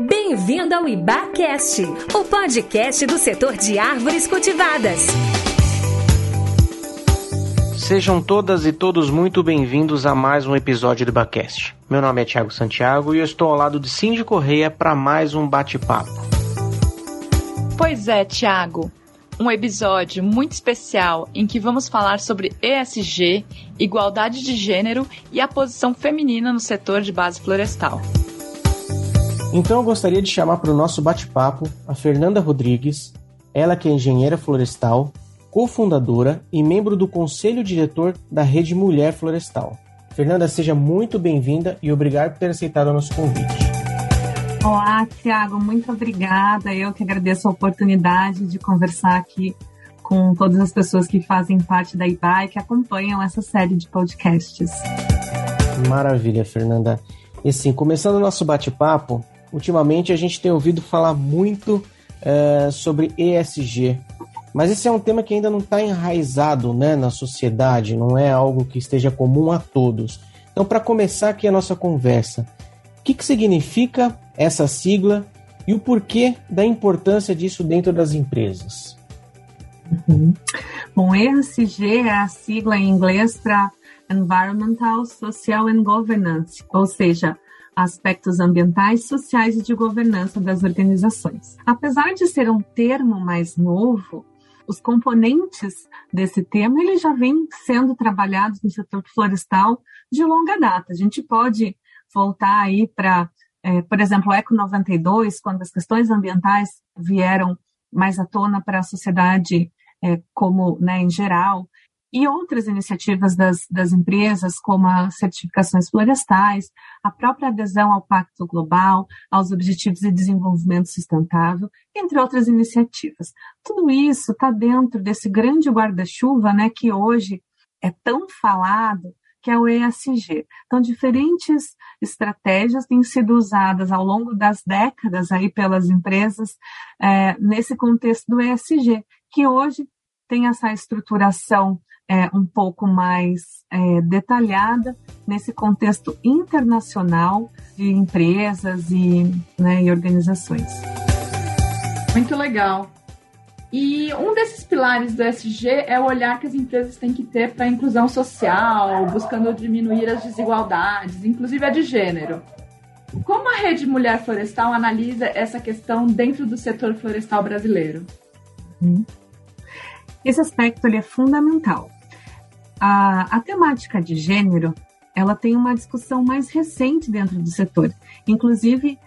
Bem-vindo ao IBACast, o podcast do setor de árvores cultivadas. Sejam todas e todos muito bem-vindos a mais um episódio do IBACast. Meu nome é Thiago Santiago e eu estou ao lado de Cindy Correia para mais um bate-papo. Pois é, Thiago. Um episódio muito especial em que vamos falar sobre ESG, igualdade de gênero e a posição feminina no setor de base florestal. Então eu gostaria de chamar para o nosso bate-papo a Fernanda Rodrigues, ela que é engenheira florestal, cofundadora e membro do conselho diretor da Rede Mulher Florestal. Fernanda, seja muito bem-vinda e obrigado por ter aceitado o nosso convite. Olá, Tiago, muito obrigada. Eu que agradeço a oportunidade de conversar aqui com todas as pessoas que fazem parte da IBA e que acompanham essa série de podcasts. Maravilha, Fernanda. E assim, começando o nosso bate-papo, ultimamente a gente tem ouvido falar muito é, sobre ESG, mas esse é um tema que ainda não está enraizado né, na sociedade, não é algo que esteja comum a todos. Então, para começar aqui a nossa conversa, o que, que significa essa sigla e o porquê da importância disso dentro das empresas? Uhum. Bom, ESG é a sigla em inglês para Environmental, Social and Governance, ou seja, aspectos ambientais, sociais e de governança das organizações. Apesar de ser um termo mais novo, os componentes desse tema ele já vem sendo trabalhados no setor florestal de longa data. A gente pode voltar aí para, é, por exemplo, o Eco 92, quando as questões ambientais vieram mais à tona para a sociedade é, como né, em geral, e outras iniciativas das, das empresas, como as certificações florestais, a própria adesão ao Pacto Global, aos Objetivos de Desenvolvimento Sustentável, entre outras iniciativas. Tudo isso está dentro desse grande guarda-chuva né, que hoje é tão falado, que é o ESG. Então, diferentes estratégias têm sido usadas ao longo das décadas aí pelas empresas é, nesse contexto do ESG, que hoje tem essa estruturação é, um pouco mais é, detalhada nesse contexto internacional de empresas e, né, e organizações. Muito legal. E um desses pilares do SG é o olhar que as empresas têm que ter para a inclusão social, buscando diminuir as desigualdades, inclusive a de gênero. Como a Rede Mulher Florestal analisa essa questão dentro do setor florestal brasileiro? Hum. Esse aspecto ele é fundamental. A, a temática de gênero ela tem uma discussão mais recente dentro do setor. Inclusive,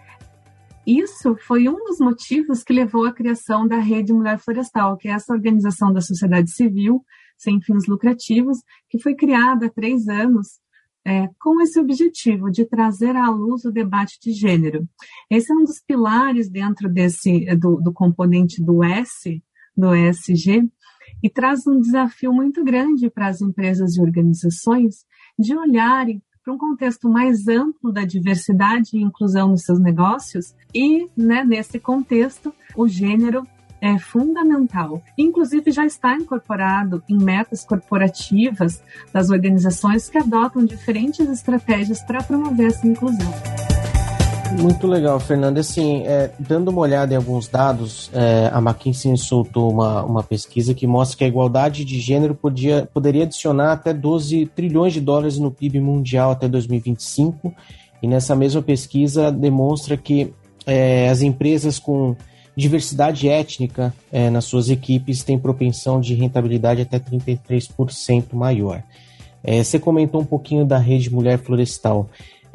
isso foi um dos motivos que levou à criação da Rede Mulher Florestal, que é essa organização da sociedade civil sem fins lucrativos, que foi criada há três anos é, com esse objetivo de trazer à luz o debate de gênero. Esse é um dos pilares dentro desse do, do componente do S, do ESG, e traz um desafio muito grande para as empresas e organizações de olharem para um contexto mais amplo da diversidade e inclusão nos seus negócios e, né, nesse contexto, o gênero é fundamental. Inclusive, já está incorporado em metas corporativas das organizações que adotam diferentes estratégias para promover essa inclusão. Muito legal, Fernanda. Assim, é, dando uma olhada em alguns dados, é, a McKinsey soltou uma, uma pesquisa que mostra que a igualdade de gênero podia, poderia adicionar até 12 trilhões de dólares no PIB mundial até 2025. E nessa mesma pesquisa demonstra que é, as empresas com diversidade étnica é, nas suas equipes têm propensão de rentabilidade até 33% maior. É, você comentou um pouquinho da rede Mulher Florestal.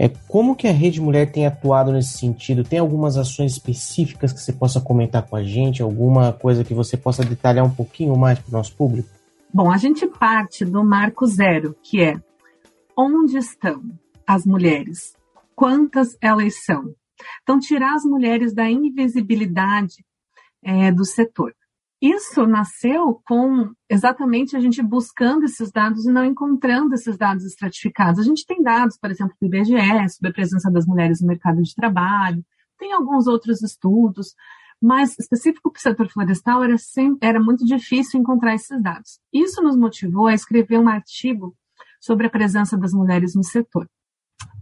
É, como que a Rede Mulher tem atuado nesse sentido? Tem algumas ações específicas que você possa comentar com a gente? Alguma coisa que você possa detalhar um pouquinho mais para o nosso público? Bom, a gente parte do marco zero, que é onde estão as mulheres? Quantas elas são? Então, tirar as mulheres da invisibilidade é, do setor. Isso nasceu com exatamente a gente buscando esses dados e não encontrando esses dados estratificados. A gente tem dados, por exemplo, do IBGE sobre a presença das mulheres no mercado de trabalho, tem alguns outros estudos, mas específico para o setor florestal era, sempre, era muito difícil encontrar esses dados. Isso nos motivou a escrever um artigo sobre a presença das mulheres no setor.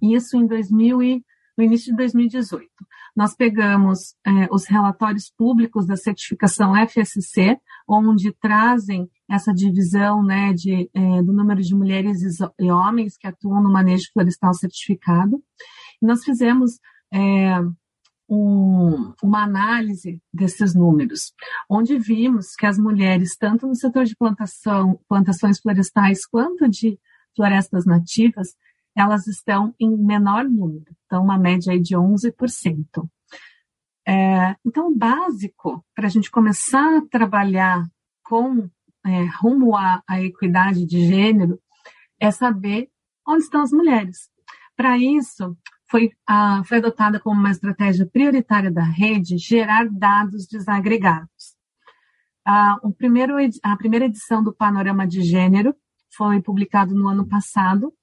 Isso em 2000 e no início de 2018. Nós pegamos é, os relatórios públicos da certificação FSC, onde trazem essa divisão né, de, é, do número de mulheres e homens que atuam no manejo florestal certificado. E nós fizemos é, um, uma análise desses números, onde vimos que as mulheres, tanto no setor de plantação, plantações florestais quanto de florestas nativas, elas estão em menor número, então uma média aí de 11%. É, então, o básico para a gente começar a trabalhar com é, rumo à, à equidade de gênero é saber onde estão as mulheres. Para isso, foi, foi adotada como uma estratégia prioritária da rede gerar dados desagregados. O primeiro, a primeira edição do Panorama de Gênero foi publicado no ano passado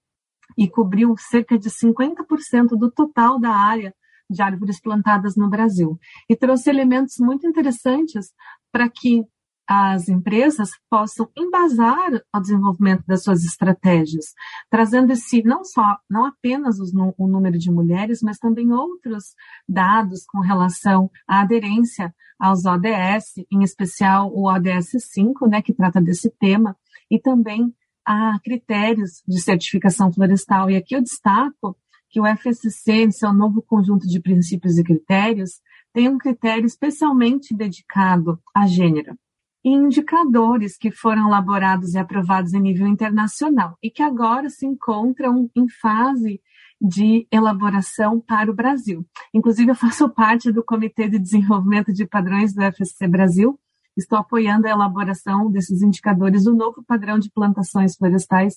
e cobriu cerca de 50% do total da área de árvores plantadas no Brasil. E trouxe elementos muito interessantes para que as empresas possam embasar o desenvolvimento das suas estratégias, trazendo esse não só, não apenas os, o número de mulheres, mas também outros dados com relação à aderência aos ODS, em especial o ODS 5, né, que trata desse tema, e também a critérios de certificação florestal. E aqui eu destaco que o FSC, em seu novo conjunto de princípios e critérios, tem um critério especialmente dedicado a gênero e indicadores que foram elaborados e aprovados em nível internacional e que agora se encontram em fase de elaboração para o Brasil. Inclusive, eu faço parte do Comitê de Desenvolvimento de Padrões do FSC Brasil, estou apoiando a elaboração desses indicadores do novo padrão de plantações florestais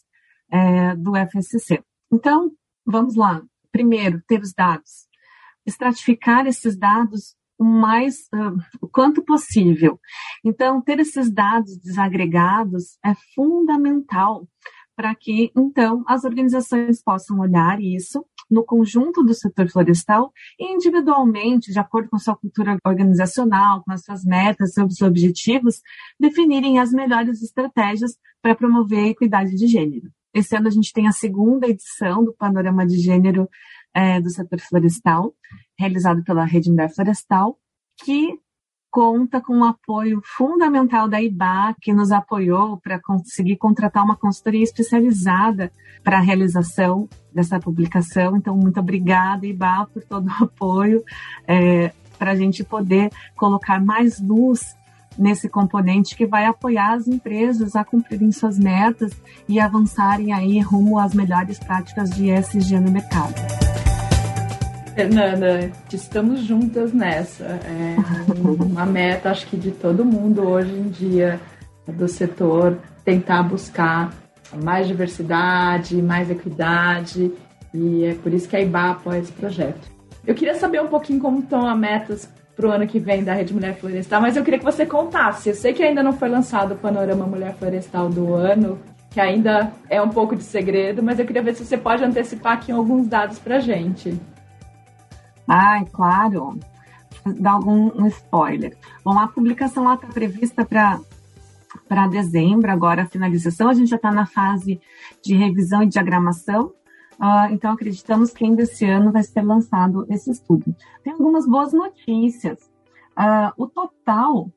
é, do FSC. Então, vamos lá. Primeiro, ter os dados. Estratificar esses dados o mais uh, o quanto possível. Então, ter esses dados desagregados é fundamental para que, então, as organizações possam olhar isso no conjunto do setor florestal e individualmente, de acordo com sua cultura organizacional, com as suas metas, seus objetivos, definirem as melhores estratégias para promover a equidade de gênero. Esse ano a gente tem a segunda edição do Panorama de Gênero é, do setor florestal, realizado pela Rede Mulher Florestal, que conta com o apoio fundamental da IBA, que nos apoiou para conseguir contratar uma consultoria especializada para a realização dessa publicação. Então, muito obrigada, IBA, por todo o apoio, é, para a gente poder colocar mais luz nesse componente que vai apoiar as empresas a cumprirem suas metas e avançarem aí rumo às melhores práticas de ESG no mercado. Fernanda, estamos juntas nessa. É uma meta, acho que de todo mundo hoje em dia do setor tentar buscar mais diversidade, mais equidade, e é por isso que a IBA apoia esse projeto. Eu queria saber um pouquinho como estão as metas para o ano que vem da Rede Mulher Florestal, mas eu queria que você contasse. Eu sei que ainda não foi lançado o Panorama Mulher Florestal do ano, que ainda é um pouco de segredo, mas eu queria ver se você pode antecipar aqui alguns dados para gente. Ai, claro. Dar algum um spoiler. Bom, a publicação está prevista para para dezembro, agora a finalização. A gente já está na fase de revisão e diagramação. Uh, então, acreditamos que ainda esse ano vai ser lançado esse estudo. Tem algumas boas notícias. Uh, o total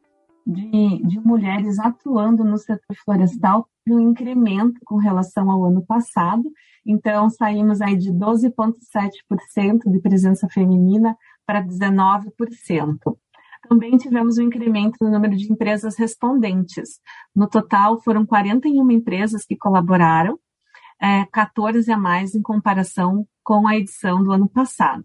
de, de mulheres atuando no setor florestal um incremento com relação ao ano passado. Então, saímos aí de 12,7% de presença feminina para 19%. Também tivemos um incremento no número de empresas respondentes. No total, foram 41 empresas que colaboraram, é, 14 a mais em comparação com a edição do ano passado.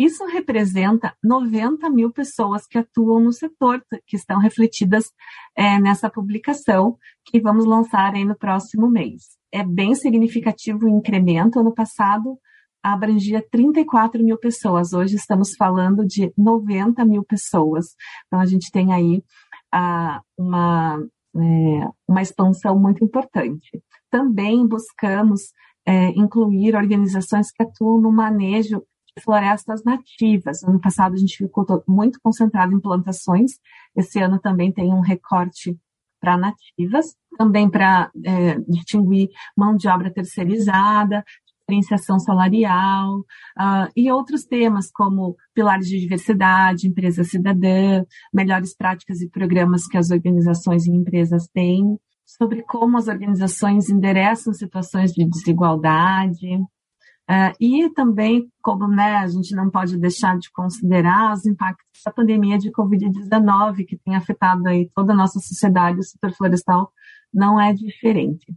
Isso representa 90 mil pessoas que atuam no setor, que estão refletidas é, nessa publicação que vamos lançar aí no próximo mês. É bem significativo o incremento. Ano passado abrangia 34 mil pessoas. Hoje estamos falando de 90 mil pessoas. Então a gente tem aí ah, uma, é, uma expansão muito importante. Também buscamos é, incluir organizações que atuam no manejo florestas nativas. Ano passado a gente ficou muito concentrado em plantações, esse ano também tem um recorte para nativas, também para é, distinguir mão de obra terceirizada, diferenciação salarial uh, e outros temas como pilares de diversidade, empresa cidadã, melhores práticas e programas que as organizações e empresas têm, sobre como as organizações endereçam situações de desigualdade, Uh, e também, como né, a gente não pode deixar de considerar os impactos da pandemia de Covid-19, que tem afetado aí toda a nossa sociedade, o setor florestal não é diferente.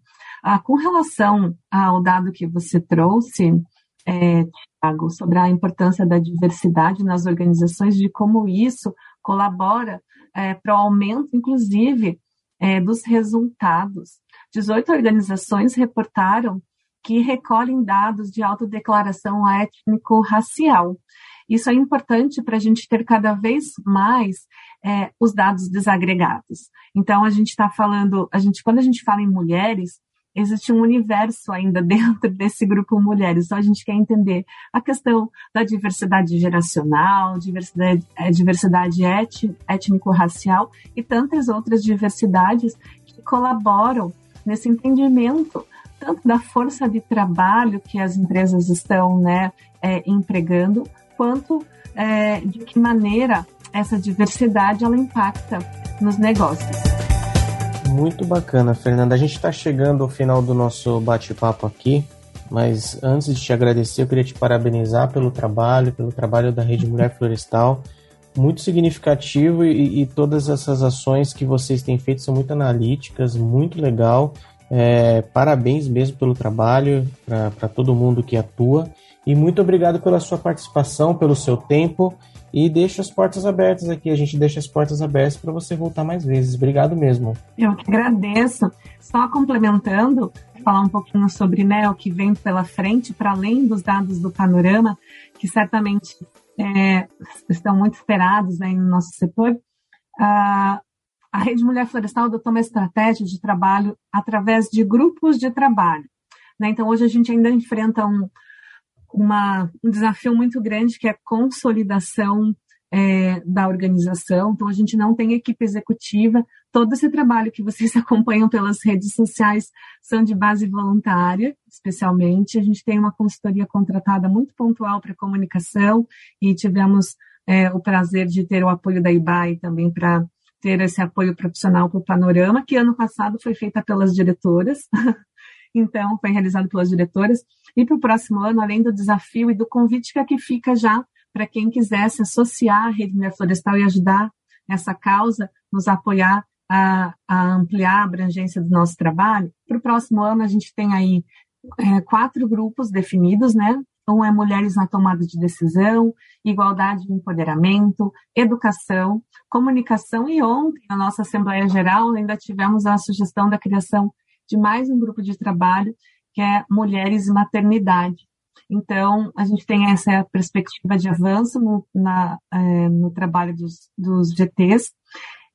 Uh, com relação ao dado que você trouxe, é, Thiago, sobre a importância da diversidade nas organizações, de como isso colabora é, para o aumento, inclusive, é, dos resultados. 18 organizações reportaram que recolhem dados de autodeclaração étnico-racial. Isso é importante para a gente ter cada vez mais é, os dados desagregados. Então, a gente está falando, a gente, quando a gente fala em mulheres, existe um universo ainda dentro desse grupo mulheres. Então, a gente quer entender a questão da diversidade geracional, diversidade, é, diversidade étnico-racial e tantas outras diversidades que colaboram nesse entendimento tanto da força de trabalho que as empresas estão né, é, empregando, quanto é, de que maneira essa diversidade ela impacta nos negócios. Muito bacana, Fernanda. A gente está chegando ao final do nosso bate-papo aqui, mas antes de te agradecer, eu queria te parabenizar pelo trabalho, pelo trabalho da Rede Mulher Florestal. Muito significativo e, e todas essas ações que vocês têm feito são muito analíticas, muito legal. É, parabéns mesmo pelo trabalho, para todo mundo que atua. E muito obrigado pela sua participação, pelo seu tempo. E deixo as portas abertas aqui. A gente deixa as portas abertas para você voltar mais vezes. Obrigado mesmo. Eu que agradeço. Só complementando, falar um pouquinho sobre né, o que vem pela frente, para além dos dados do panorama, que certamente é, estão muito esperados aí no nosso setor. Uh, a Rede Mulher Florestal adotou uma estratégia de trabalho através de grupos de trabalho. Né? Então, hoje a gente ainda enfrenta um, uma, um desafio muito grande, que é a consolidação é, da organização. Então, a gente não tem equipe executiva. Todo esse trabalho que vocês acompanham pelas redes sociais são de base voluntária, especialmente. A gente tem uma consultoria contratada muito pontual para comunicação e tivemos é, o prazer de ter o apoio da IBAI também para ter esse apoio profissional para o Panorama, que ano passado foi feita pelas diretoras. então, foi realizado pelas diretoras. E para o próximo ano, além do desafio e do convite que aqui fica já para quem quiser se associar à Rede Mulher Florestal e ajudar essa causa, nos apoiar a, a ampliar a abrangência do nosso trabalho. Para o próximo ano, a gente tem aí é, quatro grupos definidos, né? Um é Mulheres na Tomada de Decisão, Igualdade e Empoderamento, Educação, Comunicação e ontem, na nossa Assembleia Geral, ainda tivemos a sugestão da criação de mais um grupo de trabalho, que é Mulheres e Maternidade. Então, a gente tem essa perspectiva de avanço no, na, é, no trabalho dos, dos GTs,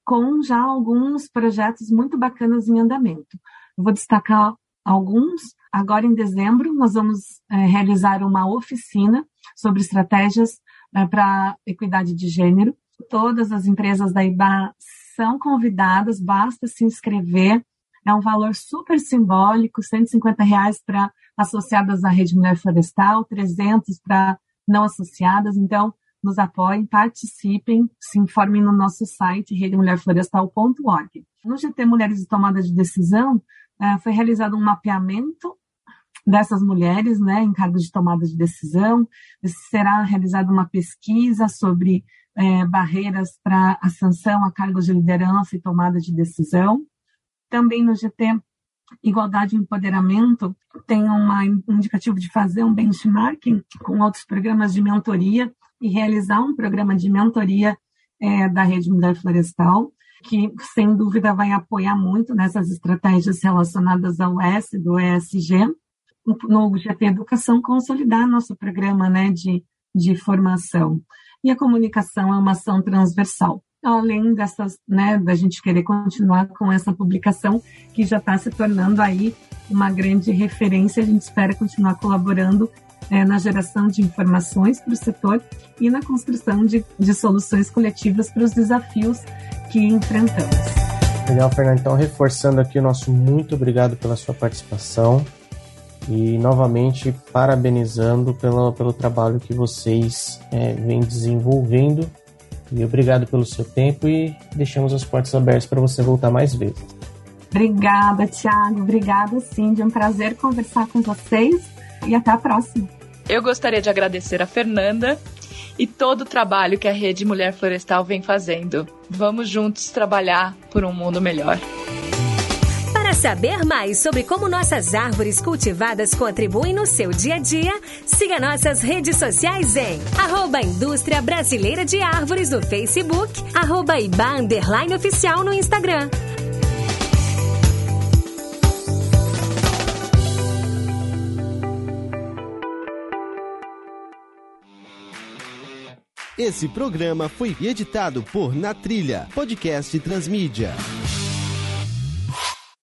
com já alguns projetos muito bacanas em andamento. Vou destacar alguns. Agora, em dezembro, nós vamos é, realizar uma oficina sobre estratégias é, para equidade de gênero. Todas as empresas da IBA são convidadas, basta se inscrever. É um valor super simbólico, 150 reais para associadas à Rede Mulher Florestal, 300 para não associadas. Então, nos apoiem, participem, se informem no nosso site redemulherflorestal.org. No GT Mulheres de Tomada de Decisão, é, foi realizado um mapeamento dessas mulheres, né, em cargos de tomada de decisão. Será realizada uma pesquisa sobre é, barreiras para ascensão a cargos de liderança e tomada de decisão. Também no GT Igualdade e Empoderamento tem uma, um indicativo de fazer um benchmarking com outros programas de mentoria e realizar um programa de mentoria é, da Rede Mulher Florestal que sem dúvida vai apoiar muito nessas estratégias relacionadas ao S do ESG. No GT Educação, consolidar nosso programa né, de, de formação. E a comunicação é uma ação transversal. Além dessas, né, da gente querer continuar com essa publicação, que já está se tornando aí uma grande referência, a gente espera continuar colaborando é, na geração de informações para o setor e na construção de, de soluções coletivas para os desafios que enfrentamos. Legal, Fernando. Então, reforçando aqui o nosso muito obrigado pela sua participação. E novamente parabenizando pelo, pelo trabalho que vocês é, vêm desenvolvendo. E obrigado pelo seu tempo e deixamos as portas abertas para você voltar mais vezes. Obrigada, Tiago. Obrigada, Cindy. É um prazer conversar com vocês e até a próxima. Eu gostaria de agradecer a Fernanda e todo o trabalho que a Rede Mulher Florestal vem fazendo. Vamos juntos trabalhar por um mundo melhor. Saber mais sobre como nossas árvores cultivadas contribuem no seu dia a dia, siga nossas redes sociais em arroba Indústria Brasileira de Árvores no Facebook, arroba Iba Oficial no Instagram. Esse programa foi editado por Na Trilha, podcast Transmídia.